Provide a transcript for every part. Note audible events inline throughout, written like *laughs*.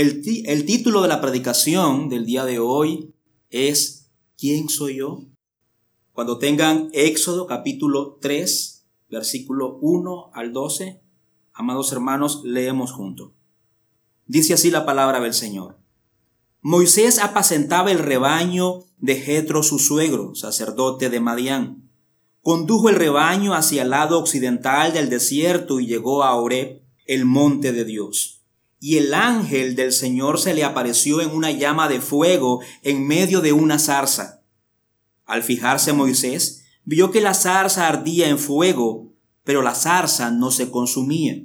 El, título de la predicación del día de hoy es ¿Quién soy yo? Cuando tengan Éxodo capítulo 3, versículo 1 al 12, amados hermanos, leemos juntos. Dice así la palabra del Señor. Moisés apacentaba el rebaño de Jetro su suegro, sacerdote de Madián. Condujo el rebaño hacia el lado occidental del desierto y llegó a Oreb, el monte de Dios. Y el ángel del Señor se le apareció en una llama de fuego en medio de una zarza. Al fijarse Moisés, vio que la zarza ardía en fuego, pero la zarza no se consumía.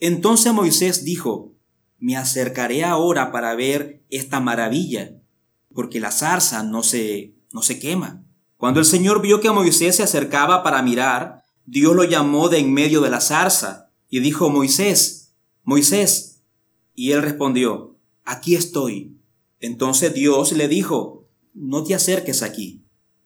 Entonces Moisés dijo, me acercaré ahora para ver esta maravilla, porque la zarza no se, no se quema. Cuando el Señor vio que Moisés se acercaba para mirar, Dios lo llamó de en medio de la zarza y dijo, Moisés, Moisés. Y él respondió, aquí estoy. Entonces Dios le dijo, no te acerques aquí.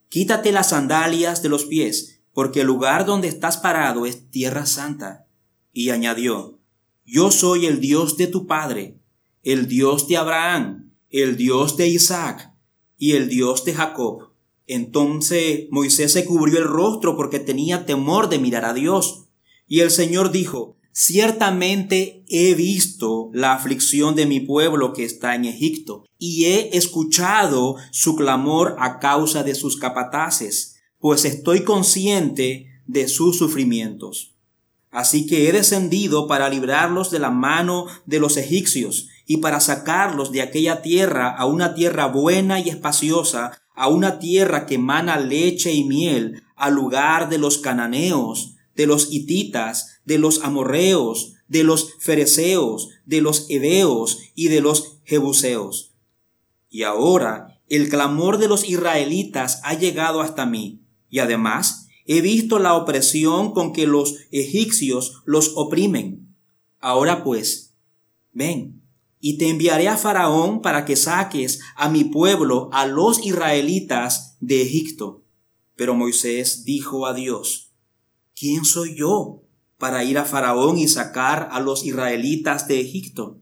Quítate las sandalias de los pies, porque el lugar donde estás parado es tierra santa. Y añadió, yo soy el Dios de tu padre, el Dios de Abraham, el Dios de Isaac y el Dios de Jacob. Entonces Moisés se cubrió el rostro porque tenía temor de mirar a Dios. Y el Señor dijo, Ciertamente he visto la aflicción de mi pueblo que está en Egipto, y he escuchado su clamor a causa de sus capataces, pues estoy consciente de sus sufrimientos. Así que he descendido para librarlos de la mano de los egipcios y para sacarlos de aquella tierra a una tierra buena y espaciosa, a una tierra que emana leche y miel, al lugar de los cananeos, de los hititas, de los amorreos, de los fereceos, de los heveos y de los jebuseos. Y ahora el clamor de los israelitas ha llegado hasta mí, y además He visto la opresión con que los egipcios los oprimen. Ahora pues, ven, y te enviaré a Faraón para que saques a mi pueblo, a los israelitas de Egipto. Pero Moisés dijo a Dios, ¿quién soy yo para ir a Faraón y sacar a los israelitas de Egipto?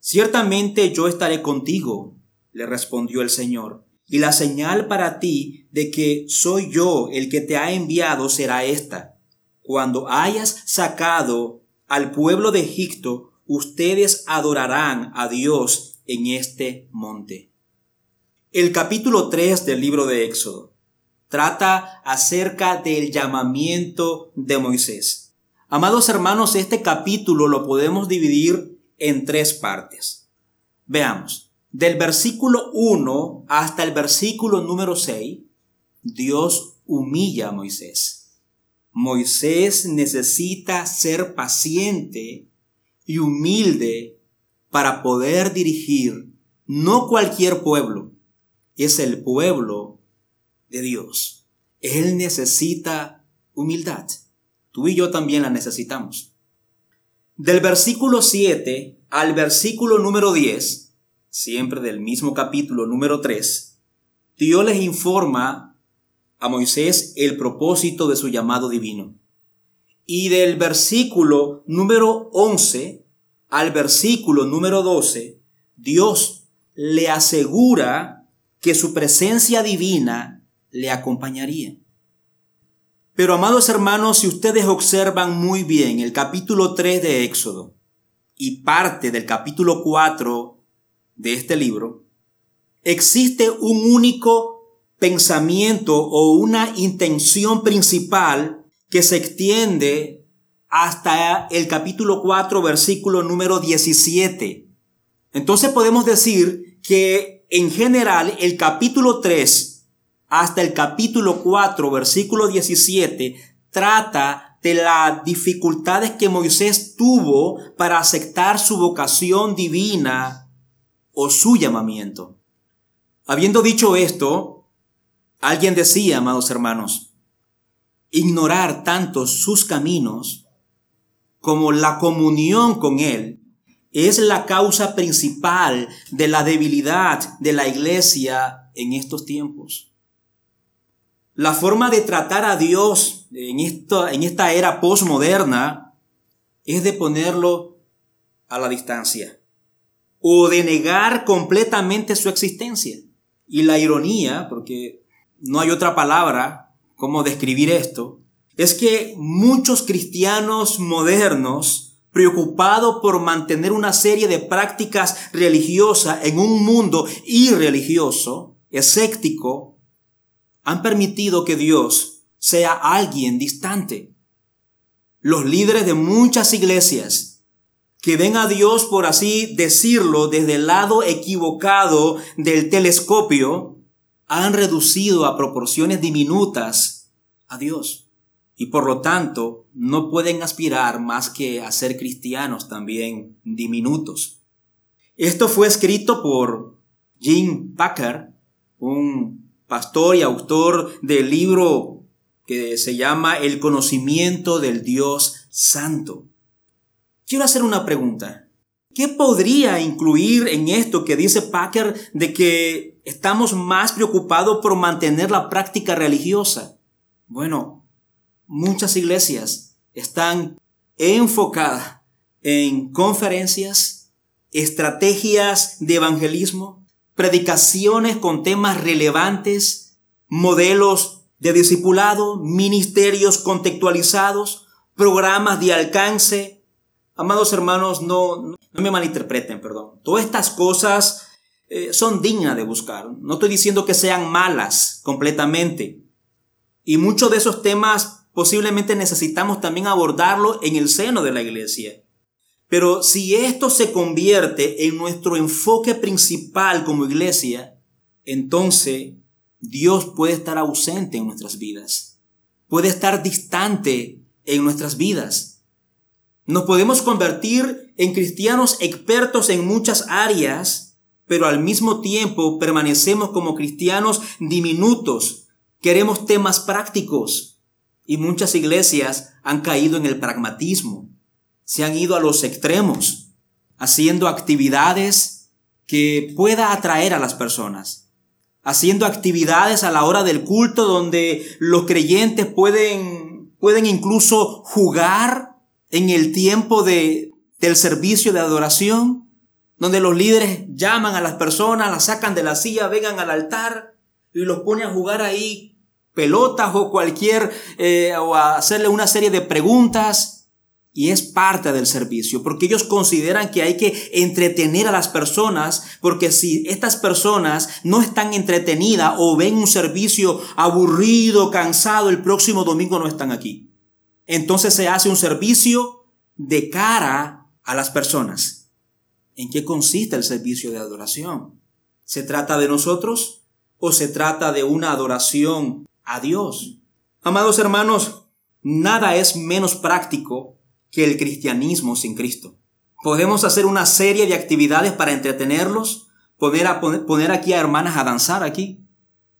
Ciertamente yo estaré contigo, le respondió el Señor y la señal para ti de que soy yo el que te ha enviado será esta. Cuando hayas sacado al pueblo de Egipto, ustedes adorarán a Dios en este monte. El capítulo 3 del libro de Éxodo trata acerca del llamamiento de Moisés. Amados hermanos, este capítulo lo podemos dividir en tres partes. Veamos. Del versículo 1 hasta el versículo número 6, Dios humilla a Moisés. Moisés necesita ser paciente y humilde para poder dirigir no cualquier pueblo, es el pueblo de Dios. Él necesita humildad. Tú y yo también la necesitamos. Del versículo 7 al versículo número 10, siempre del mismo capítulo número 3, Dios les informa a Moisés el propósito de su llamado divino. Y del versículo número 11 al versículo número 12, Dios le asegura que su presencia divina le acompañaría. Pero amados hermanos, si ustedes observan muy bien el capítulo 3 de Éxodo y parte del capítulo 4 de este libro, existe un único pensamiento o una intención principal que se extiende hasta el capítulo 4, versículo número 17. Entonces podemos decir que en general el capítulo 3 hasta el capítulo 4, versículo 17, trata de las dificultades que Moisés tuvo para aceptar su vocación divina o su llamamiento. Habiendo dicho esto, alguien decía, amados hermanos, ignorar tanto sus caminos como la comunión con Él es la causa principal de la debilidad de la iglesia en estos tiempos. La forma de tratar a Dios en esta, en esta era postmoderna es de ponerlo a la distancia o de negar completamente su existencia. Y la ironía, porque no hay otra palabra como describir esto, es que muchos cristianos modernos, preocupados por mantener una serie de prácticas religiosas en un mundo irreligioso, escéptico, han permitido que Dios sea alguien distante. Los líderes de muchas iglesias que ven a Dios, por así decirlo, desde el lado equivocado del telescopio, han reducido a proporciones diminutas a Dios y por lo tanto no pueden aspirar más que a ser cristianos también diminutos. Esto fue escrito por Jim Packer, un pastor y autor del libro que se llama El conocimiento del Dios Santo. Quiero hacer una pregunta. ¿Qué podría incluir en esto que dice Packer de que estamos más preocupados por mantener la práctica religiosa? Bueno, muchas iglesias están enfocadas en conferencias, estrategias de evangelismo, predicaciones con temas relevantes, modelos de discipulado, ministerios contextualizados, programas de alcance. Amados hermanos, no, no me malinterpreten, perdón. Todas estas cosas eh, son dignas de buscar. No estoy diciendo que sean malas completamente. Y muchos de esos temas posiblemente necesitamos también abordarlo en el seno de la iglesia. Pero si esto se convierte en nuestro enfoque principal como iglesia, entonces Dios puede estar ausente en nuestras vidas. Puede estar distante en nuestras vidas. Nos podemos convertir en cristianos expertos en muchas áreas, pero al mismo tiempo permanecemos como cristianos diminutos. Queremos temas prácticos, y muchas iglesias han caído en el pragmatismo, se han ido a los extremos, haciendo actividades que pueda atraer a las personas, haciendo actividades a la hora del culto donde los creyentes pueden, pueden incluso jugar en el tiempo de, del servicio de adoración, donde los líderes llaman a las personas, las sacan de la silla, vengan al altar y los ponen a jugar ahí pelotas o cualquier, eh, o hacerle una serie de preguntas. Y es parte del servicio, porque ellos consideran que hay que entretener a las personas, porque si estas personas no están entretenidas o ven un servicio aburrido, cansado, el próximo domingo no están aquí. Entonces se hace un servicio de cara a las personas. ¿En qué consiste el servicio de adoración? ¿Se trata de nosotros o se trata de una adoración a Dios. Amados hermanos, nada es menos práctico que el cristianismo sin Cristo. Podemos hacer una serie de actividades para entretenerlos, poner, a, poner aquí a hermanas a danzar aquí,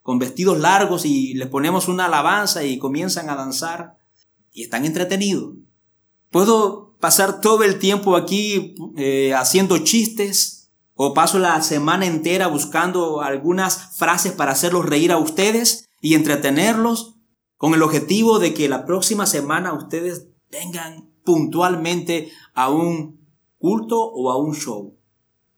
con vestidos largos y les ponemos una alabanza y comienzan a danzar y están entretenidos. Puedo pasar todo el tiempo aquí eh, haciendo chistes o paso la semana entera buscando algunas frases para hacerlos reír a ustedes y entretenerlos con el objetivo de que la próxima semana ustedes vengan puntualmente a un culto o a un show.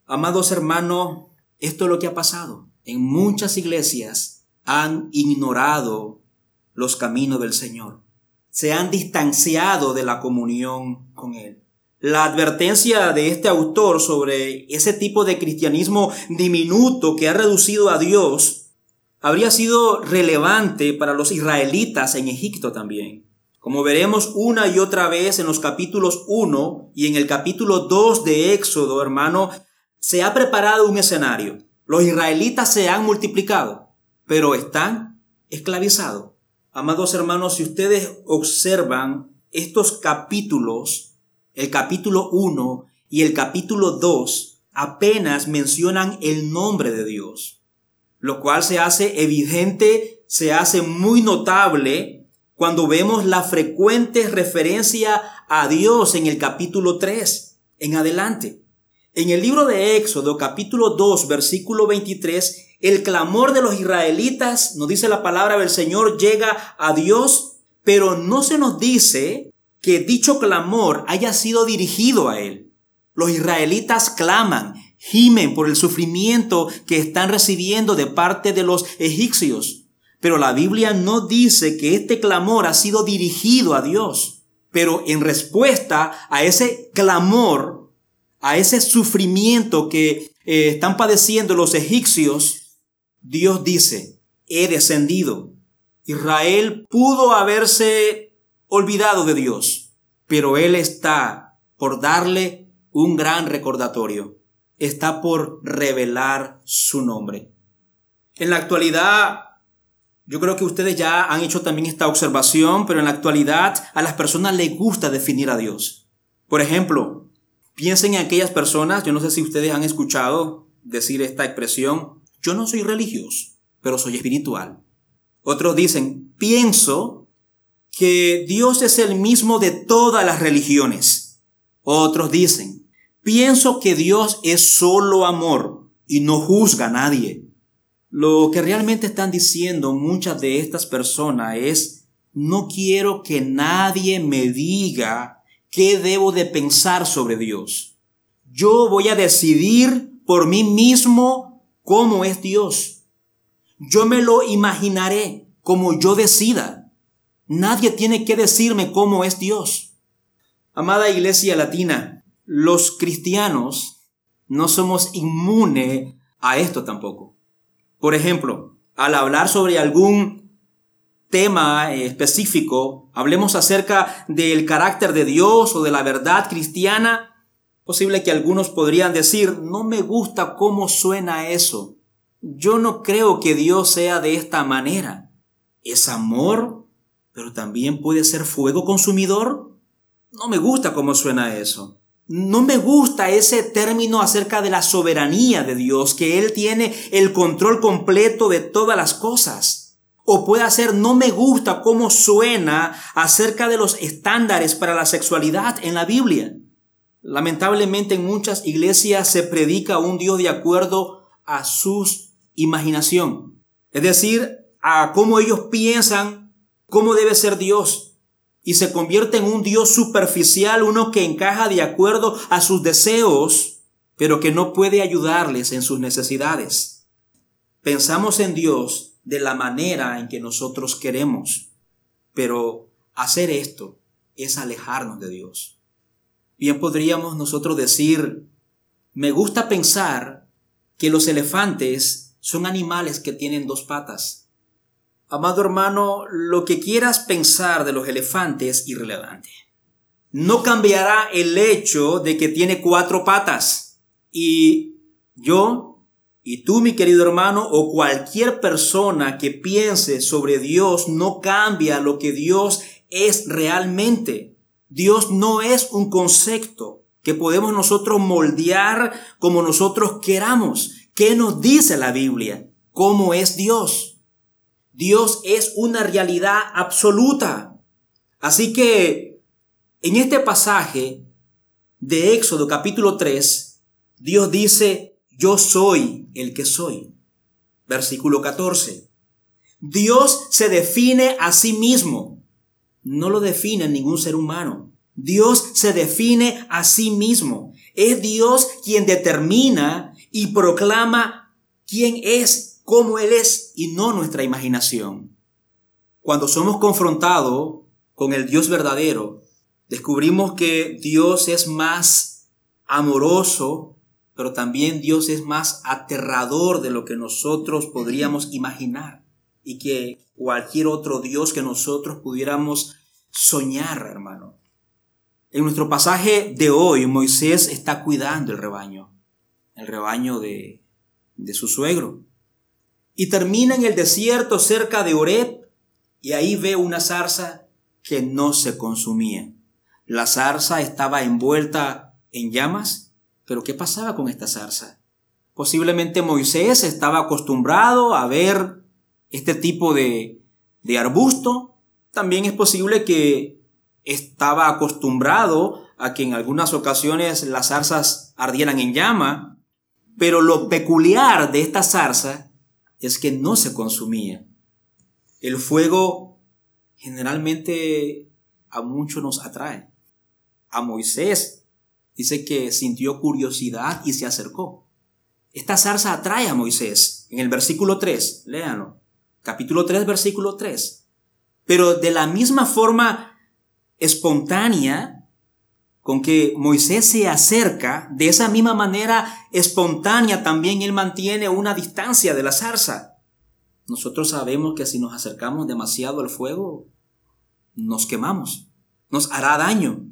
Amados hermanos, esto es lo que ha pasado. En muchas iglesias han ignorado los caminos del Señor. Se han distanciado de la comunión con Él. La advertencia de este autor sobre ese tipo de cristianismo diminuto que ha reducido a Dios habría sido relevante para los israelitas en Egipto también. Como veremos una y otra vez en los capítulos 1 y en el capítulo 2 de Éxodo, hermano, se ha preparado un escenario. Los israelitas se han multiplicado, pero están esclavizados. Amados hermanos, si ustedes observan estos capítulos, el capítulo 1 y el capítulo 2, apenas mencionan el nombre de Dios lo cual se hace evidente, se hace muy notable cuando vemos la frecuente referencia a Dios en el capítulo 3 en adelante. En el libro de Éxodo, capítulo 2, versículo 23, el clamor de los israelitas, nos dice la palabra del Señor, llega a Dios, pero no se nos dice que dicho clamor haya sido dirigido a Él. Los israelitas claman, gimen por el sufrimiento que están recibiendo de parte de los egipcios. Pero la Biblia no dice que este clamor ha sido dirigido a Dios. Pero en respuesta a ese clamor, a ese sufrimiento que eh, están padeciendo los egipcios, Dios dice, he descendido. Israel pudo haberse olvidado de Dios, pero Él está por darle un gran recordatorio. Está por revelar su nombre. En la actualidad, yo creo que ustedes ya han hecho también esta observación, pero en la actualidad a las personas les gusta definir a Dios. Por ejemplo, piensen en aquellas personas, yo no sé si ustedes han escuchado decir esta expresión, yo no soy religioso, pero soy espiritual. Otros dicen, pienso que Dios es el mismo de todas las religiones. Otros dicen, pienso que Dios es solo amor y no juzga a nadie. Lo que realmente están diciendo muchas de estas personas es, no quiero que nadie me diga qué debo de pensar sobre Dios. Yo voy a decidir por mí mismo cómo es Dios. Yo me lo imaginaré como yo decida. Nadie tiene que decirme cómo es Dios. Amada Iglesia Latina, los cristianos no somos inmunes a esto tampoco. Por ejemplo, al hablar sobre algún tema específico, hablemos acerca del carácter de Dios o de la verdad cristiana, posible que algunos podrían decir, no me gusta cómo suena eso. Yo no creo que Dios sea de esta manera. ¿Es amor, pero también puede ser fuego consumidor? No me gusta cómo suena eso. No me gusta ese término acerca de la soberanía de Dios, que Él tiene el control completo de todas las cosas. O puede ser, no me gusta cómo suena acerca de los estándares para la sexualidad en la Biblia. Lamentablemente en muchas iglesias se predica un Dios de acuerdo a su imaginación. Es decir, a cómo ellos piensan cómo debe ser Dios y se convierte en un Dios superficial, uno que encaja de acuerdo a sus deseos, pero que no puede ayudarles en sus necesidades. Pensamos en Dios de la manera en que nosotros queremos, pero hacer esto es alejarnos de Dios. Bien podríamos nosotros decir, me gusta pensar que los elefantes son animales que tienen dos patas Amado hermano, lo que quieras pensar de los elefantes es irrelevante. No cambiará el hecho de que tiene cuatro patas. Y yo, y tú, mi querido hermano, o cualquier persona que piense sobre Dios, no cambia lo que Dios es realmente. Dios no es un concepto que podemos nosotros moldear como nosotros queramos. ¿Qué nos dice la Biblia? ¿Cómo es Dios? Dios es una realidad absoluta. Así que en este pasaje de Éxodo capítulo 3, Dios dice, yo soy el que soy. Versículo 14. Dios se define a sí mismo. No lo define ningún ser humano. Dios se define a sí mismo. Es Dios quien determina y proclama quién es cómo Él es y no nuestra imaginación. Cuando somos confrontados con el Dios verdadero, descubrimos que Dios es más amoroso, pero también Dios es más aterrador de lo que nosotros podríamos imaginar y que cualquier otro Dios que nosotros pudiéramos soñar, hermano. En nuestro pasaje de hoy, Moisés está cuidando el rebaño, el rebaño de, de su suegro y termina en el desierto cerca de Oreb y ahí ve una zarza que no se consumía. La zarza estaba envuelta en llamas, pero ¿qué pasaba con esta zarza? Posiblemente Moisés estaba acostumbrado a ver este tipo de, de arbusto. También es posible que estaba acostumbrado a que en algunas ocasiones las zarzas ardieran en llama. Pero lo peculiar de esta zarza es que no se consumía. El fuego generalmente a muchos nos atrae. A Moisés dice que sintió curiosidad y se acercó. Esta zarza atrae a Moisés. En el versículo 3, léanlo. Capítulo 3, versículo 3. Pero de la misma forma espontánea con que Moisés se acerca, de esa misma manera espontánea también él mantiene una distancia de la zarza. Nosotros sabemos que si nos acercamos demasiado al fuego, nos quemamos, nos hará daño.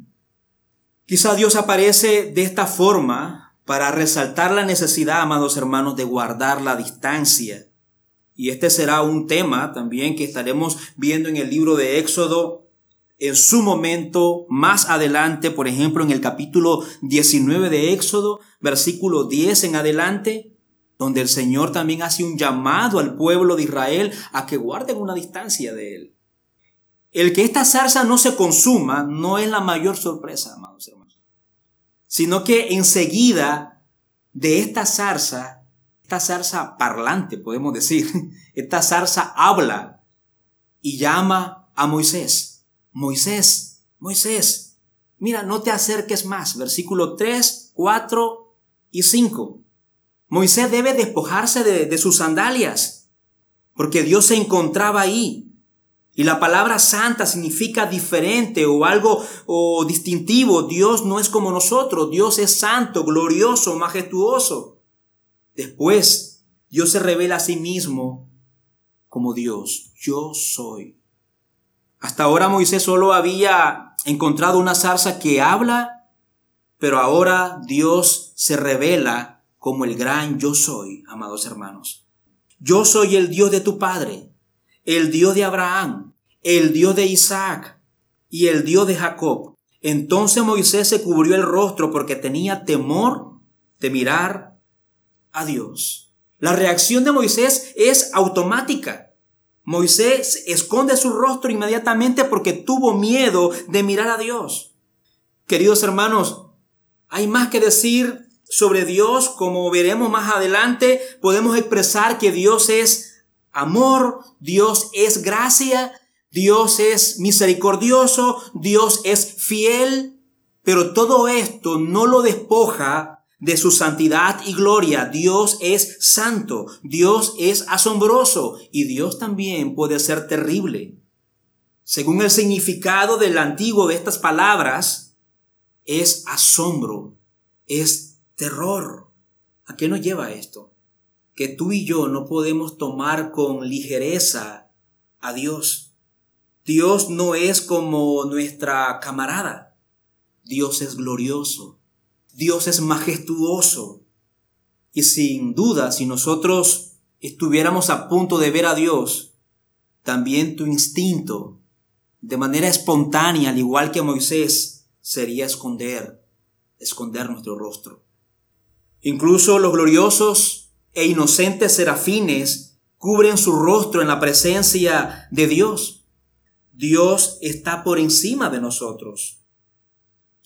Quizá Dios aparece de esta forma para resaltar la necesidad, amados hermanos, de guardar la distancia. Y este será un tema también que estaremos viendo en el libro de Éxodo en su momento más adelante, por ejemplo, en el capítulo 19 de Éxodo, versículo 10 en adelante, donde el Señor también hace un llamado al pueblo de Israel a que guarden una distancia de él. El que esta zarza no se consuma no es la mayor sorpresa, amados hermanos, sino que enseguida de esta zarza, esta zarza parlante, podemos decir, *laughs* esta zarza habla y llama a Moisés. Moisés, Moisés, mira, no te acerques más. Versículo 3, 4 y 5. Moisés debe despojarse de, sus sandalias, porque Dios se encontraba ahí. Y la palabra santa significa diferente o algo o distintivo. Dios no es como nosotros. Dios es santo, glorioso, majestuoso. Después, Dios se revela a sí mismo como Dios. Yo soy. Hasta ahora Moisés solo había encontrado una zarza que habla, pero ahora Dios se revela como el gran yo soy, amados hermanos. Yo soy el Dios de tu Padre, el Dios de Abraham, el Dios de Isaac y el Dios de Jacob. Entonces Moisés se cubrió el rostro porque tenía temor de mirar a Dios. La reacción de Moisés es automática. Moisés esconde su rostro inmediatamente porque tuvo miedo de mirar a Dios. Queridos hermanos, hay más que decir sobre Dios, como veremos más adelante, podemos expresar que Dios es amor, Dios es gracia, Dios es misericordioso, Dios es fiel, pero todo esto no lo despoja de su santidad y gloria. Dios es santo, Dios es asombroso y Dios también puede ser terrible. Según el significado del antiguo de estas palabras, es asombro, es terror. ¿A qué nos lleva esto? Que tú y yo no podemos tomar con ligereza a Dios. Dios no es como nuestra camarada. Dios es glorioso. Dios es majestuoso. Y sin duda, si nosotros estuviéramos a punto de ver a Dios, también tu instinto, de manera espontánea, al igual que Moisés, sería esconder, esconder nuestro rostro. Incluso los gloriosos e inocentes serafines cubren su rostro en la presencia de Dios. Dios está por encima de nosotros.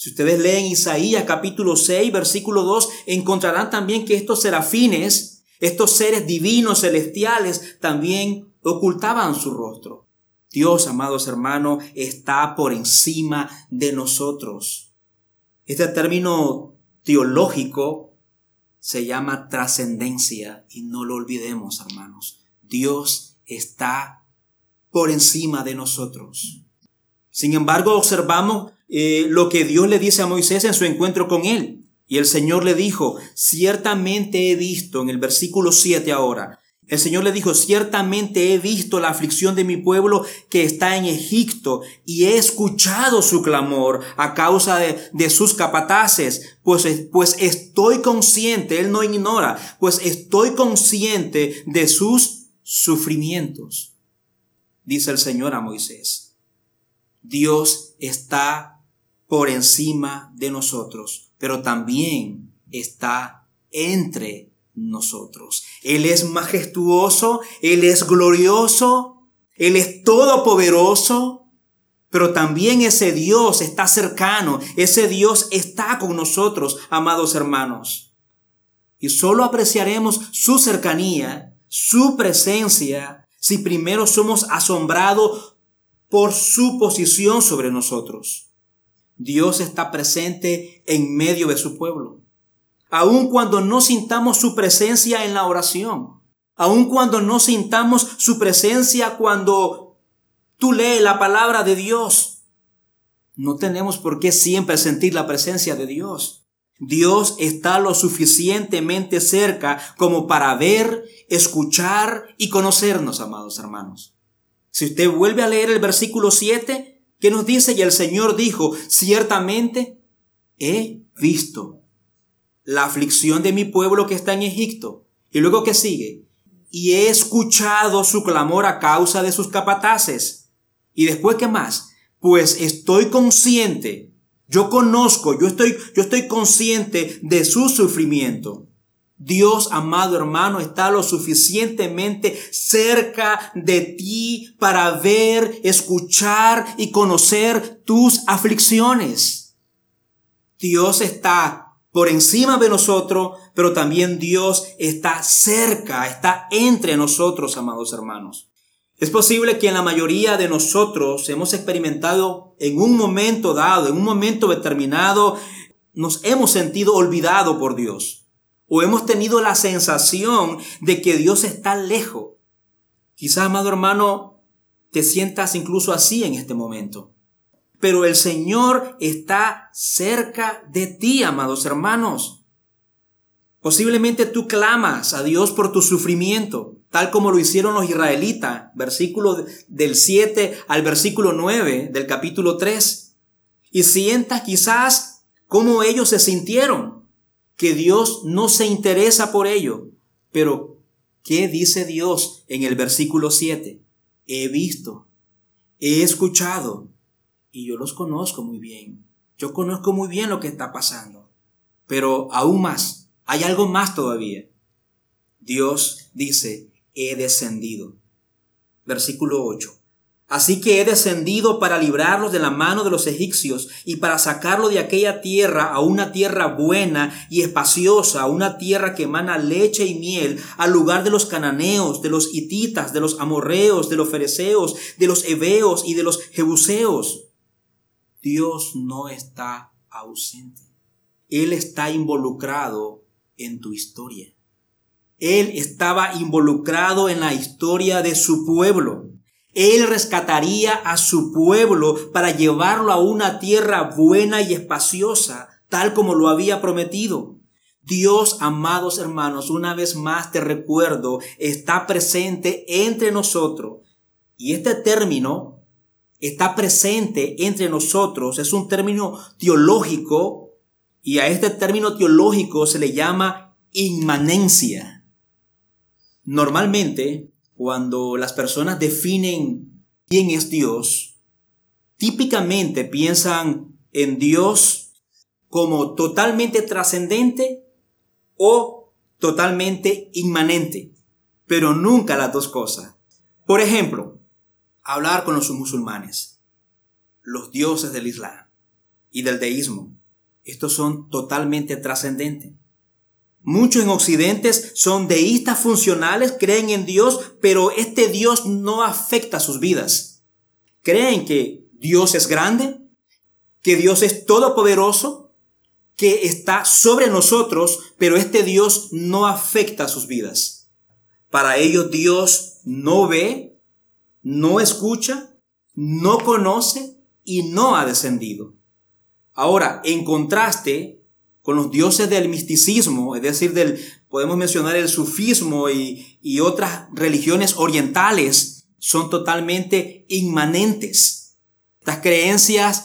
Si ustedes leen Isaías capítulo 6, versículo 2, encontrarán también que estos serafines, estos seres divinos celestiales, también ocultaban su rostro. Dios, amados hermanos, está por encima de nosotros. Este término teológico se llama trascendencia y no lo olvidemos, hermanos. Dios está por encima de nosotros. Sin embargo, observamos eh, lo que Dios le dice a Moisés en su encuentro con él. Y el Señor le dijo, ciertamente he visto, en el versículo 7 ahora, el Señor le dijo, ciertamente he visto la aflicción de mi pueblo que está en Egipto y he escuchado su clamor a causa de, de, sus capataces, pues, pues estoy consciente, Él no ignora, pues estoy consciente de sus sufrimientos, dice el Señor a Moisés. Dios está por encima de nosotros, pero también está entre nosotros. Él es majestuoso, Él es glorioso, Él es todopoderoso, pero también ese Dios está cercano, ese Dios está con nosotros, amados hermanos. Y solo apreciaremos su cercanía, su presencia, si primero somos asombrados por su posición sobre nosotros. Dios está presente en medio de su pueblo. aun cuando no sintamos su presencia en la oración, aun cuando no sintamos su presencia cuando tú lees la palabra de Dios. No tenemos por qué siempre sentir la presencia de Dios. Dios está lo suficientemente cerca como para ver, escuchar y conocernos, amados hermanos. Si usted vuelve a leer el versículo 7, ¿qué nos dice? Y el Señor dijo, ciertamente he visto la aflicción de mi pueblo que está en Egipto. Y luego que sigue, y he escuchado su clamor a causa de sus capataces. Y después, ¿qué más? Pues estoy consciente, yo conozco, yo estoy, yo estoy consciente de su sufrimiento. Dios, amado hermano, está lo suficientemente cerca de ti para ver, escuchar y conocer tus aflicciones. Dios está por encima de nosotros, pero también Dios está cerca, está entre nosotros, amados hermanos. Es posible que en la mayoría de nosotros hemos experimentado en un momento dado, en un momento determinado, nos hemos sentido olvidado por Dios o hemos tenido la sensación de que Dios está lejos. Quizás, amado hermano, te sientas incluso así en este momento. Pero el Señor está cerca de ti, amados hermanos. Posiblemente tú clamas a Dios por tu sufrimiento, tal como lo hicieron los israelitas, versículo del 7 al versículo 9 del capítulo 3. Y sientas quizás cómo ellos se sintieron que Dios no se interesa por ello. Pero, ¿qué dice Dios en el versículo 7? He visto, he escuchado y yo los conozco muy bien. Yo conozco muy bien lo que está pasando. Pero aún más, hay algo más todavía. Dios dice, he descendido. Versículo 8. Así que he descendido para librarlos de la mano de los egipcios y para sacarlo de aquella tierra a una tierra buena y espaciosa, a una tierra que emana leche y miel, al lugar de los cananeos, de los hititas, de los amorreos, de los fereceos, de los heveos y de los jebuseos. Dios no está ausente. Él está involucrado en tu historia. Él estaba involucrado en la historia de su pueblo. Él rescataría a su pueblo para llevarlo a una tierra buena y espaciosa, tal como lo había prometido. Dios, amados hermanos, una vez más te recuerdo, está presente entre nosotros. Y este término está presente entre nosotros es un término teológico y a este término teológico se le llama inmanencia. Normalmente cuando las personas definen quién es Dios, típicamente piensan en Dios como totalmente trascendente o totalmente inmanente, pero nunca las dos cosas. Por ejemplo, hablar con los musulmanes, los dioses del Islam y del deísmo. Estos son totalmente trascendentes. Muchos en Occidente son deístas funcionales, creen en Dios, pero este Dios no afecta sus vidas. Creen que Dios es grande, que Dios es todopoderoso, que está sobre nosotros, pero este Dios no afecta sus vidas. Para ellos Dios no ve, no escucha, no conoce y no ha descendido. Ahora, en contraste, con los dioses del misticismo, es decir, del, podemos mencionar el sufismo y, y otras religiones orientales, son totalmente inmanentes. Estas creencias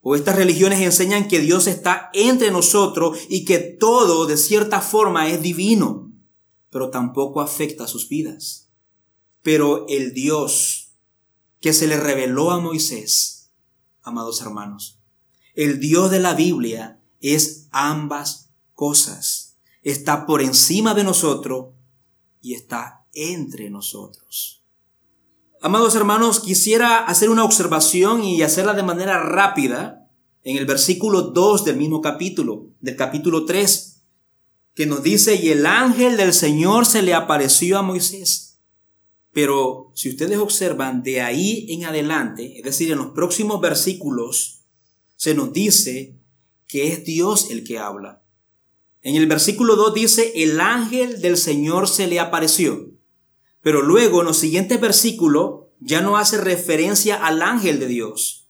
o estas religiones enseñan que Dios está entre nosotros y que todo de cierta forma es divino, pero tampoco afecta a sus vidas. Pero el Dios que se le reveló a Moisés, amados hermanos, el Dios de la Biblia es ambas cosas. Está por encima de nosotros y está entre nosotros. Amados hermanos, quisiera hacer una observación y hacerla de manera rápida en el versículo 2 del mismo capítulo, del capítulo 3, que nos dice, y el ángel del Señor se le apareció a Moisés. Pero si ustedes observan de ahí en adelante, es decir, en los próximos versículos, se nos dice que es Dios el que habla. En el versículo 2 dice, el ángel del Señor se le apareció. Pero luego en los siguientes versículos ya no hace referencia al ángel de Dios,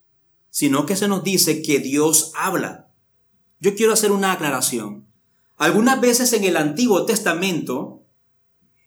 sino que se nos dice que Dios habla. Yo quiero hacer una aclaración. Algunas veces en el Antiguo Testamento,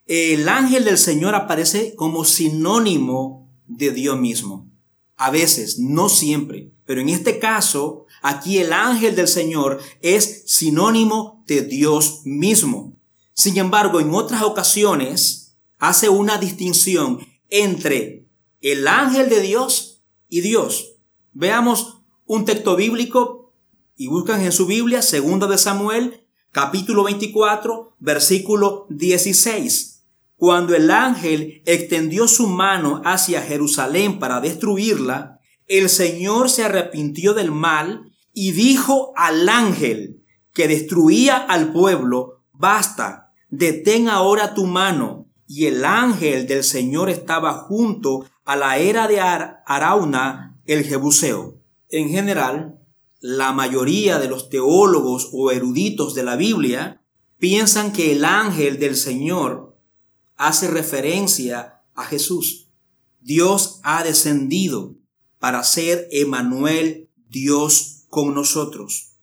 el ángel del Señor aparece como sinónimo de Dios mismo. A veces, no siempre, pero en este caso, aquí el ángel del Señor es sinónimo de Dios mismo. Sin embargo, en otras ocasiones hace una distinción entre el ángel de Dios y Dios. Veamos un texto bíblico y buscan en su Biblia, segunda de Samuel, capítulo 24, versículo 16. Cuando el ángel extendió su mano hacia Jerusalén para destruirla, el Señor se arrepintió del mal y dijo al ángel que destruía al pueblo, basta, detén ahora tu mano. Y el ángel del Señor estaba junto a la era de Arauna el Jebuseo. En general, la mayoría de los teólogos o eruditos de la Biblia piensan que el ángel del Señor hace referencia a Jesús. Dios ha descendido para ser Emanuel, Dios con nosotros.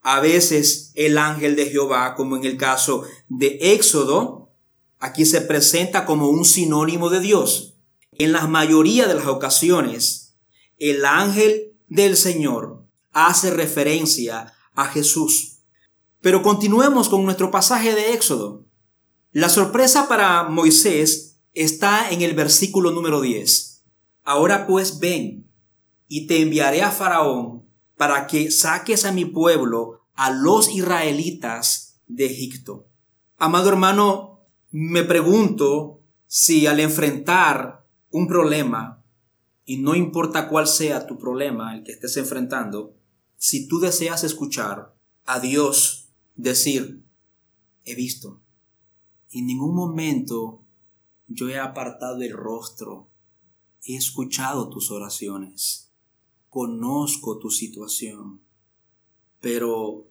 A veces el ángel de Jehová, como en el caso de Éxodo, aquí se presenta como un sinónimo de Dios. En la mayoría de las ocasiones, el ángel del Señor hace referencia a Jesús. Pero continuemos con nuestro pasaje de Éxodo. La sorpresa para Moisés está en el versículo número 10. Ahora pues ven y te enviaré a Faraón para que saques a mi pueblo, a los israelitas de Egipto. Amado hermano, me pregunto si al enfrentar un problema, y no importa cuál sea tu problema, el que estés enfrentando, si tú deseas escuchar a Dios decir, he visto, en ningún momento yo he apartado el rostro, he escuchado tus oraciones, conozco tu situación, pero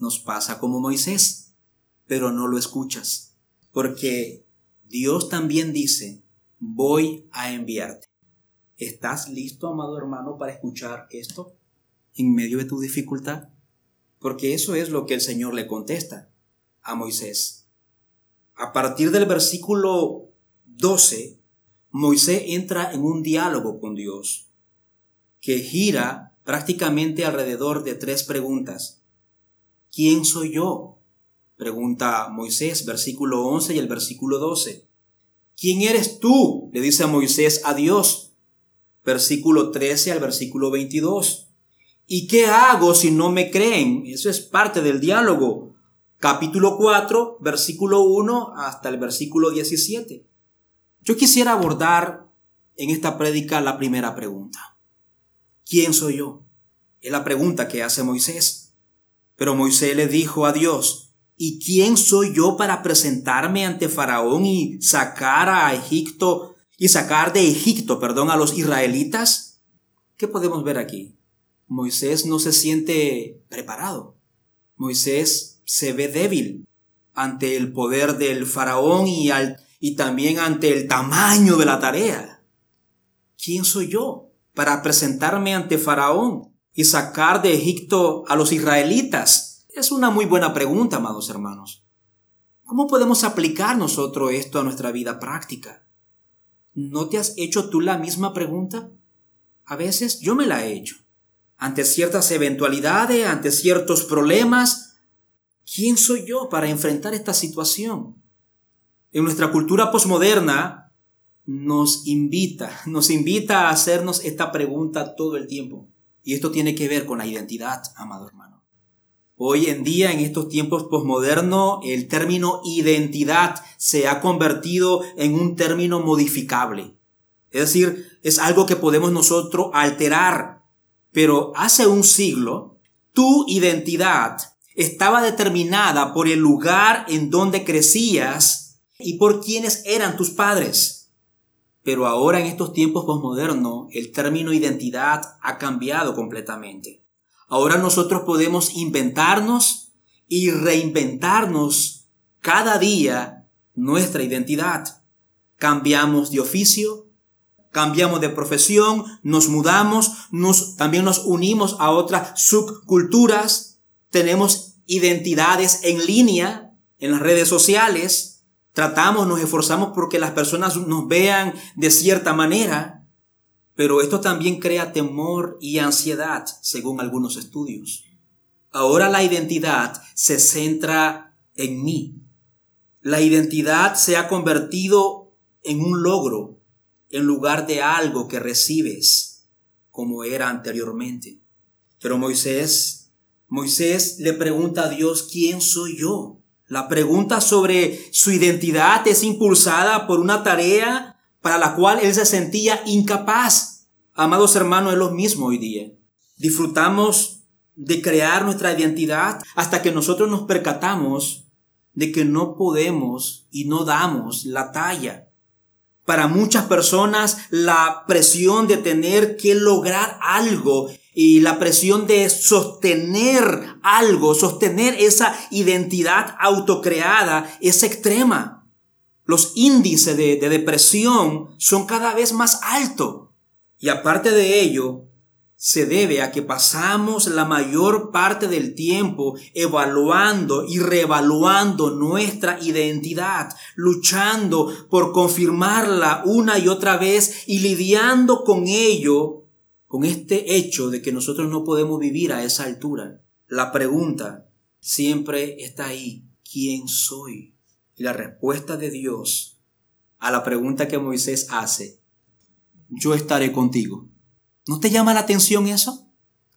nos pasa como Moisés, pero no lo escuchas, porque Dios también dice, voy a enviarte. ¿Estás listo, amado hermano, para escuchar esto en medio de tu dificultad? Porque eso es lo que el Señor le contesta a Moisés. A partir del versículo 12, Moisés entra en un diálogo con Dios que gira prácticamente alrededor de tres preguntas. ¿Quién soy yo? Pregunta Moisés, versículo 11 y el versículo 12. ¿Quién eres tú? Le dice Moisés a Dios. Versículo 13 al versículo 22. ¿Y qué hago si no me creen? Eso es parte del diálogo. Capítulo 4, versículo 1 hasta el versículo 17. Yo quisiera abordar en esta prédica la primera pregunta. ¿Quién soy yo? Es la pregunta que hace Moisés. Pero Moisés le dijo a Dios, ¿Y quién soy yo para presentarme ante Faraón y sacar a Egipto y sacar de Egipto, perdón, a los israelitas? ¿Qué podemos ver aquí? Moisés no se siente preparado. Moisés se ve débil ante el poder del faraón y, y también ante el tamaño de la tarea. ¿Quién soy yo para presentarme ante faraón y sacar de Egipto a los israelitas? Es una muy buena pregunta, amados hermanos. ¿Cómo podemos aplicar nosotros esto a nuestra vida práctica? ¿No te has hecho tú la misma pregunta? A veces yo me la he hecho. Ante ciertas eventualidades, ante ciertos problemas, ¿quién soy yo para enfrentar esta situación? En nuestra cultura posmoderna nos invita, nos invita a hacernos esta pregunta todo el tiempo. Y esto tiene que ver con la identidad, amado hermano. Hoy en día, en estos tiempos posmodernos, el término identidad se ha convertido en un término modificable. Es decir, es algo que podemos nosotros alterar. Pero hace un siglo, tu identidad estaba determinada por el lugar en donde crecías y por quienes eran tus padres. Pero ahora en estos tiempos posmodernos, el término identidad ha cambiado completamente. Ahora nosotros podemos inventarnos y reinventarnos cada día nuestra identidad. Cambiamos de oficio, cambiamos de profesión, nos mudamos, nos, también nos unimos a otras subculturas, tenemos identidades en línea, en las redes sociales, tratamos, nos esforzamos porque las personas nos vean de cierta manera, pero esto también crea temor y ansiedad, según algunos estudios. Ahora la identidad se centra en mí. La identidad se ha convertido en un logro, en lugar de algo que recibes como era anteriormente. Pero Moisés, Moisés le pregunta a Dios, ¿quién soy yo? La pregunta sobre su identidad es impulsada por una tarea para la cual él se sentía incapaz. Amados hermanos, es lo mismo hoy día. Disfrutamos de crear nuestra identidad hasta que nosotros nos percatamos de que no podemos y no damos la talla para muchas personas la presión de tener que lograr algo y la presión de sostener algo, sostener esa identidad autocreada es extrema. Los índices de, depresión son cada vez más altos. Y aparte de ello, se debe a que pasamos la mayor parte del tiempo evaluando y reevaluando nuestra identidad, luchando por confirmarla una y otra vez y lidiando con ello, con este hecho de que nosotros no podemos vivir a esa altura. La pregunta siempre está ahí, ¿quién soy? Y la respuesta de Dios a la pregunta que Moisés hace, yo estaré contigo. ¿No te llama la atención eso?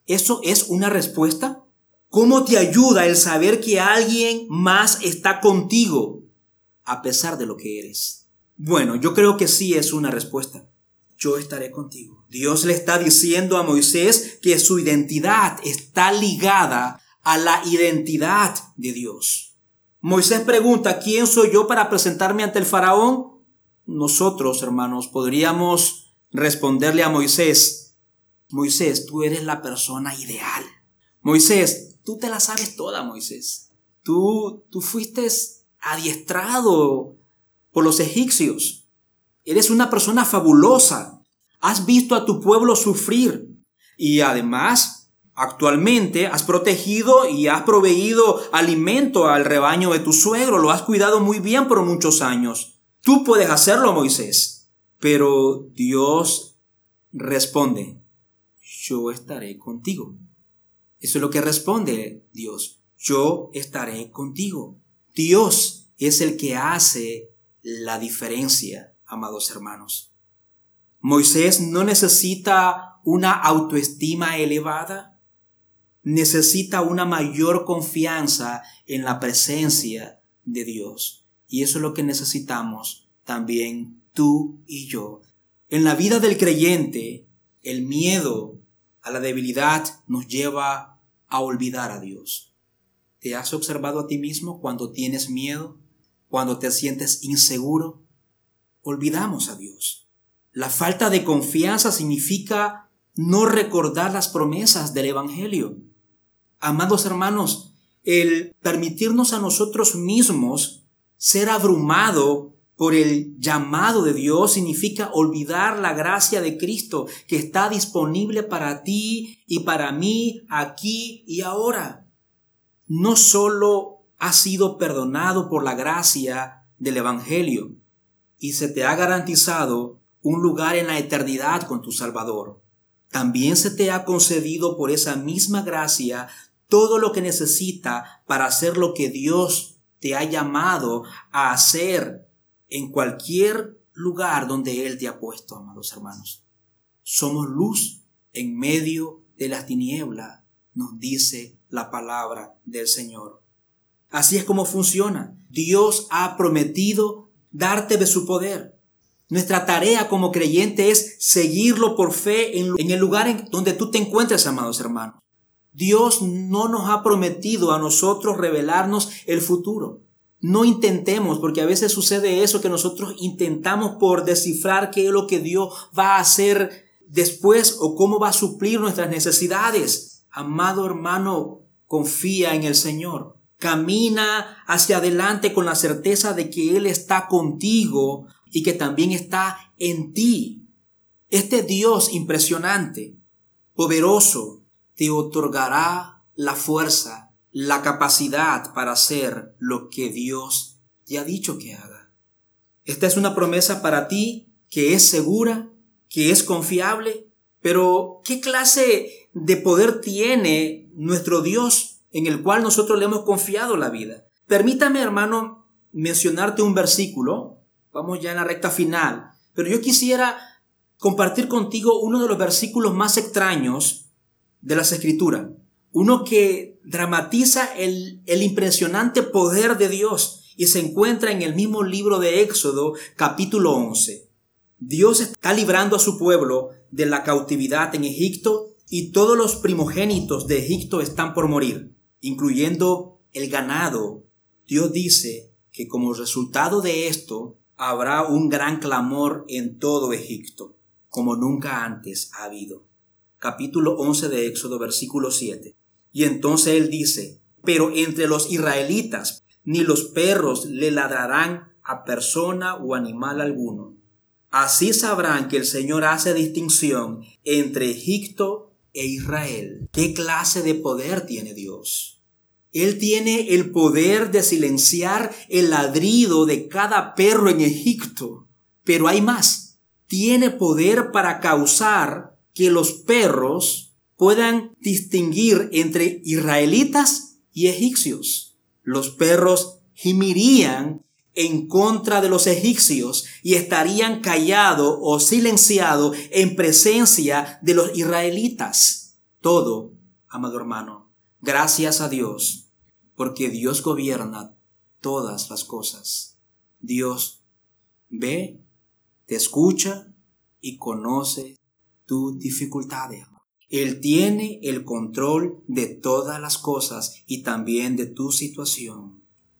¿Eso es una respuesta? ¿Cómo te ayuda el saber que alguien más está contigo a pesar de lo que eres? Bueno, yo creo que sí es una respuesta. Yo estaré contigo. Dios le está diciendo a Moisés que su identidad está ligada a la identidad de Dios. Moisés pregunta, ¿quién soy yo para presentarme ante el faraón? Nosotros, hermanos, podríamos responderle a Moisés, Moisés, tú eres la persona ideal. Moisés, tú te la sabes toda, Moisés. Tú, tú fuiste adiestrado por los egipcios. Eres una persona fabulosa. Has visto a tu pueblo sufrir. Y además, actualmente has protegido y has proveído alimento al rebaño de tu suegro. Lo has cuidado muy bien por muchos años. Tú puedes hacerlo, Moisés. Pero Dios responde, yo estaré contigo. Eso es lo que responde Dios. Yo estaré contigo. Dios es el que hace la diferencia, amados hermanos. Moisés no necesita una autoestima elevada, necesita una mayor confianza en la presencia de Dios. Y eso es lo que necesitamos también tú y yo. En la vida del creyente, el miedo a la debilidad nos lleva a olvidar a Dios. ¿Te has observado a ti mismo cuando tienes miedo, cuando te sientes inseguro? Olvidamos a Dios. La falta de confianza significa no recordar las promesas del Evangelio. Amados hermanos, el permitirnos a nosotros mismos ser abrumado por el llamado de Dios significa olvidar la gracia de Cristo que está disponible para ti y para mí aquí y ahora. No solo has sido perdonado por la gracia del Evangelio y se te ha garantizado un lugar en la eternidad con tu Salvador. También se te ha concedido por esa misma gracia todo lo que necesita para hacer lo que Dios te ha llamado a hacer en cualquier lugar donde Él te ha puesto, amados hermanos. Somos luz en medio de las tinieblas, nos dice la palabra del Señor. Así es como funciona. Dios ha prometido darte de su poder. Nuestra tarea como creyente es seguirlo por fe en, el lugar en donde tú te encuentres, amados hermanos. Dios no nos ha prometido a nosotros revelarnos el futuro. No intentemos, porque a veces sucede eso, que nosotros intentamos por descifrar qué es lo que Dios va a hacer después o cómo va a suplir nuestras necesidades. Amado hermano, confía en el Señor. Camina hacia adelante con la certeza de que Él está contigo y que también está en ti. Este Dios impresionante, poderoso, te otorgará la fuerza, la capacidad para hacer lo que Dios te ha dicho que haga. Esta es una promesa para ti que es segura, que es confiable, pero ¿qué clase de poder tiene nuestro Dios en el cual nosotros le hemos confiado la vida? Permítame, hermano, mencionarte un versículo, vamos ya en la recta final, pero yo quisiera compartir contigo uno de los versículos más extraños de las escrituras, uno que dramatiza el, el impresionante poder de Dios y se encuentra en el mismo libro de Éxodo capítulo 11. Dios está librando a su pueblo de la cautividad en Egipto y todos los primogénitos de Egipto están por morir, incluyendo el ganado. Dios dice que como resultado de esto habrá un gran clamor en todo Egipto, como nunca antes ha habido. Capítulo 11 de Éxodo, versículo 7. Y entonces él dice, pero entre los israelitas ni los perros le ladrarán a persona o animal alguno. Así sabrán que el Señor hace distinción entre Egipto e Israel. ¿Qué clase de poder tiene Dios? Él tiene el poder de silenciar el ladrido de cada perro en Egipto. Pero hay más. Tiene poder para causar que los perros puedan distinguir entre israelitas y egipcios. Los perros gimirían en contra de los egipcios y estarían callados o silenciados en presencia de los israelitas. Todo, amado hermano, gracias a Dios, porque Dios gobierna todas las cosas. Dios ve, te escucha y conoce tus dificultades. Él tiene el control de todas las cosas y también de tu situación.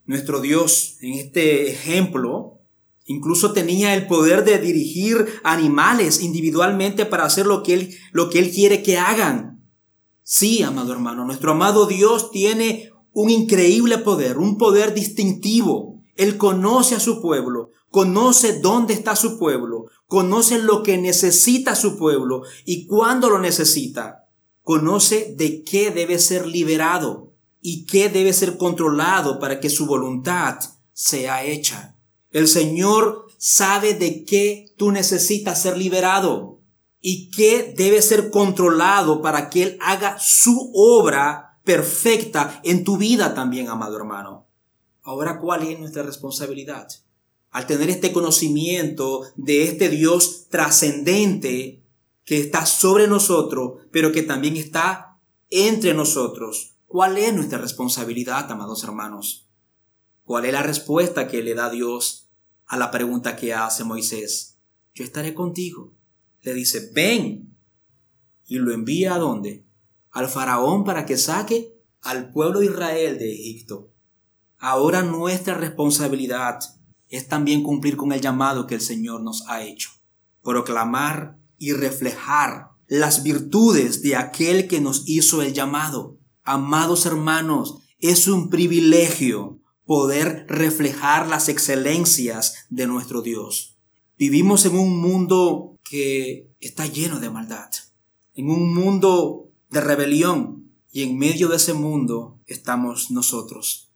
Nuestro Dios, en este ejemplo, incluso tenía el poder de dirigir animales individualmente para hacer lo que Él, lo que él quiere que hagan. Sí, amado hermano, nuestro amado Dios tiene un increíble poder, un poder distintivo. Él conoce a su pueblo, conoce dónde está su pueblo, conoce lo que necesita su pueblo y cuándo lo necesita. Conoce de qué debe ser liberado y qué debe ser controlado para que su voluntad sea hecha. El Señor sabe de qué tú necesitas ser liberado y qué debe ser controlado para que Él haga su obra perfecta en tu vida también, amado hermano. Ahora, ¿cuál es nuestra responsabilidad? Al tener este conocimiento de este Dios trascendente que está sobre nosotros, pero que también está entre nosotros, ¿Cuál es nuestra responsabilidad, amados hermanos? ¿Cuál es la respuesta que le da Dios a la pregunta que hace Moisés? Yo estaré contigo. Le dice, ven. Y lo envía a dónde? Al faraón para que saque al pueblo de Israel de Egipto. Ahora nuestra responsabilidad es también cumplir con el llamado que el Señor nos ha hecho. Proclamar y reflejar las virtudes de aquel que nos hizo el llamado. Amados hermanos, es un privilegio poder reflejar las excelencias de nuestro Dios. Vivimos en un mundo que está lleno de maldad, en un mundo de rebelión y en medio de ese mundo estamos nosotros.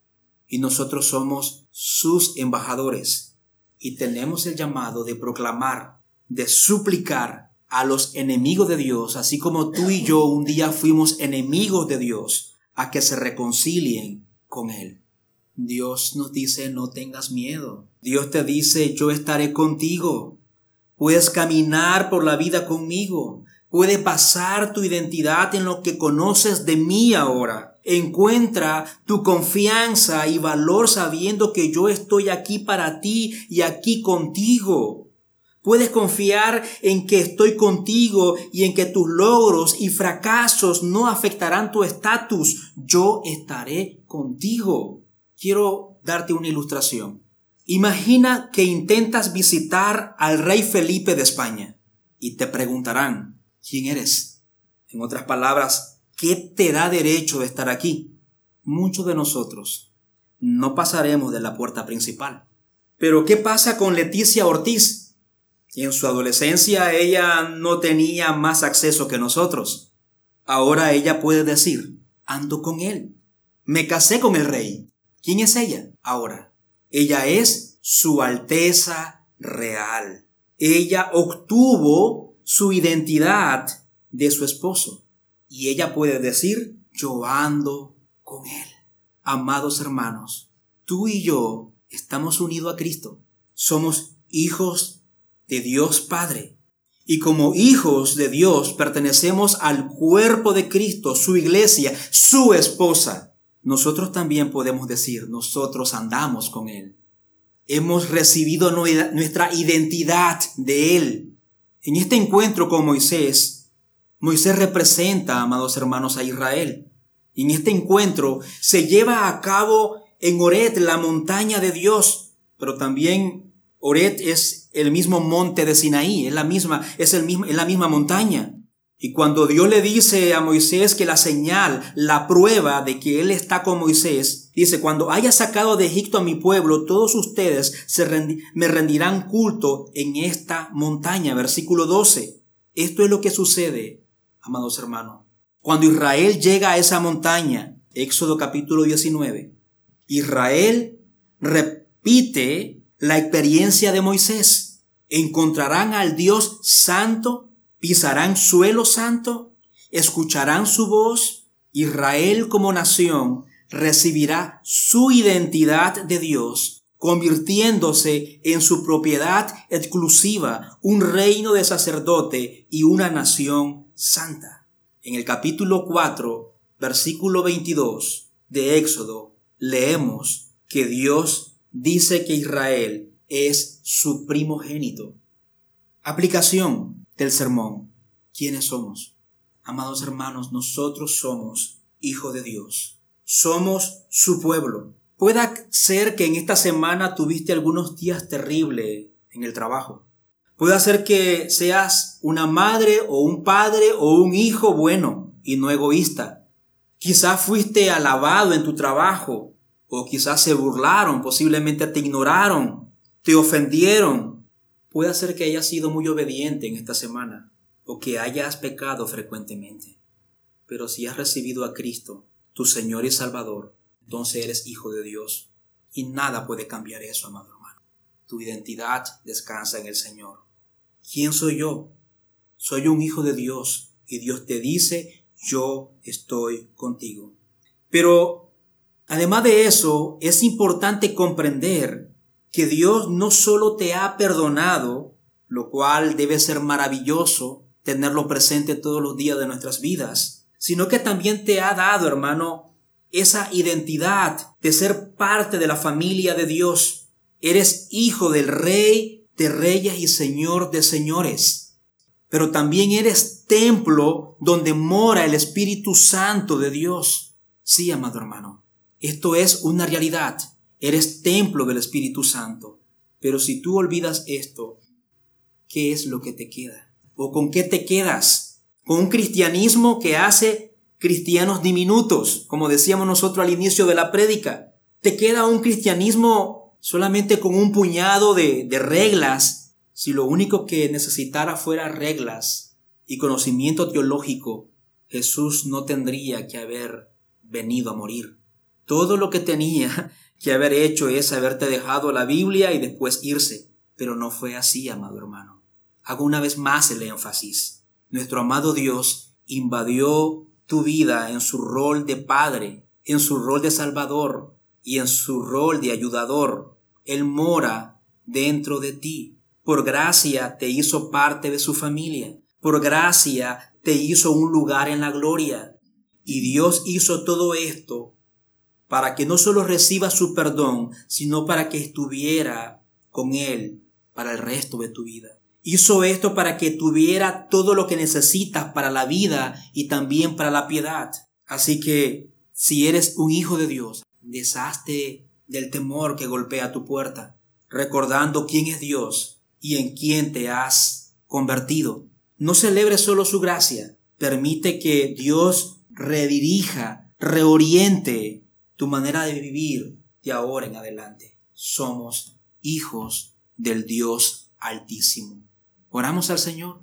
Y nosotros somos sus embajadores y tenemos el llamado de proclamar, de suplicar a los enemigos de Dios, así como tú y yo un día fuimos enemigos de Dios, a que se reconcilien con Él. Dios nos dice no tengas miedo. Dios te dice yo estaré contigo. Puedes caminar por la vida conmigo. Puedes basar tu identidad en lo que conoces de mí ahora. Encuentra tu confianza y valor sabiendo que yo estoy aquí para ti y aquí contigo. Puedes confiar en que estoy contigo y en que tus logros y fracasos no afectarán tu estatus. Yo estaré contigo. Quiero darte una ilustración. Imagina que intentas visitar al rey Felipe de España y te preguntarán, ¿quién eres? En otras palabras, ¿qué te da derecho de estar aquí? Muchos de nosotros no pasaremos de la puerta principal. Pero ¿qué pasa con Leticia Ortiz? En su adolescencia ella no tenía más acceso que nosotros. Ahora ella puede decir, ando con él. Me casé con el rey. ¿Quién es ella ahora? Ella es su Alteza Real. Ella obtuvo su identidad de su esposo. Y ella puede decir, yo ando con él. Amados hermanos, tú y yo estamos unidos a Cristo. Somos hijos de Dios Padre. Y como hijos de Dios pertenecemos al cuerpo de Cristo, su iglesia, su esposa. Nosotros también podemos decir, nosotros andamos con Él. Hemos recibido nuestra identidad de Él. En este encuentro con Moisés, Moisés representa, amados hermanos, a Israel. Y en este encuentro se lleva a cabo en Oret, la montaña de Dios, pero también Oret es el mismo monte de Sinaí, es la misma, es el mismo, es la misma montaña. Y cuando Dios le dice a Moisés que la señal, la prueba de que Él está con Moisés, dice, cuando haya sacado de Egipto a mi pueblo, todos ustedes se me rendirán culto en esta montaña. Versículo 12. Esto es lo que sucede amados hermanos. Cuando Israel llega a esa montaña, Éxodo capítulo 19, Israel repite la experiencia de Moisés. Encontrarán al Dios santo, pisarán suelo santo, escucharán su voz. Israel como nación recibirá su identidad de Dios, convirtiéndose en su propiedad exclusiva, un reino de sacerdote y una nación santa. En el capítulo 4, versículo 22 de Éxodo, leemos que Dios dice que Israel es su primogénito. Aplicación del sermón. ¿Quiénes somos? Amados hermanos, nosotros somos hijos de Dios. Somos su pueblo. Puede ser que en esta semana tuviste algunos días terribles en el trabajo. Puede hacer que seas una madre o un padre o un hijo bueno y no egoísta. Quizás fuiste alabado en tu trabajo o quizás se burlaron, posiblemente te ignoraron, te ofendieron. Puede ser que hayas sido muy obediente en esta semana o que hayas pecado frecuentemente. Pero si has recibido a Cristo, tu Señor y Salvador, entonces eres hijo de Dios. Y nada puede cambiar eso, amado hermano. Tu identidad descansa en el Señor. ¿Quién soy yo? Soy un hijo de Dios y Dios te dice, yo estoy contigo. Pero además de eso, es importante comprender que Dios no solo te ha perdonado, lo cual debe ser maravilloso tenerlo presente todos los días de nuestras vidas, sino que también te ha dado, hermano, esa identidad de ser parte de la familia de Dios. Eres hijo del Rey de reyes y señor de señores. Pero también eres templo donde mora el Espíritu Santo de Dios. Sí, amado hermano, esto es una realidad. Eres templo del Espíritu Santo. Pero si tú olvidas esto, ¿qué es lo que te queda? ¿O con qué te quedas? ¿Con un cristianismo que hace cristianos diminutos, como decíamos nosotros al inicio de la prédica? ¿Te queda un cristianismo solamente con un puñado de, de reglas, si lo único que necesitara fuera reglas y conocimiento teológico, Jesús no tendría que haber venido a morir. Todo lo que tenía que haber hecho es haberte dejado la Biblia y después irse. Pero no fue así, amado hermano. Hago una vez más el énfasis. Nuestro amado Dios invadió tu vida en su rol de Padre, en su rol de Salvador, y en su rol de ayudador, Él mora dentro de ti. Por gracia te hizo parte de su familia. Por gracia te hizo un lugar en la gloria. Y Dios hizo todo esto para que no solo reciba su perdón, sino para que estuviera con Él para el resto de tu vida. Hizo esto para que tuviera todo lo que necesitas para la vida y también para la piedad. Así que si eres un hijo de Dios, deshazte del temor que golpea tu puerta, recordando quién es Dios y en quién te has convertido. No celebres solo su gracia, permite que Dios redirija, reoriente tu manera de vivir de ahora en adelante somos hijos del Dios Altísimo. Oramos al Señor.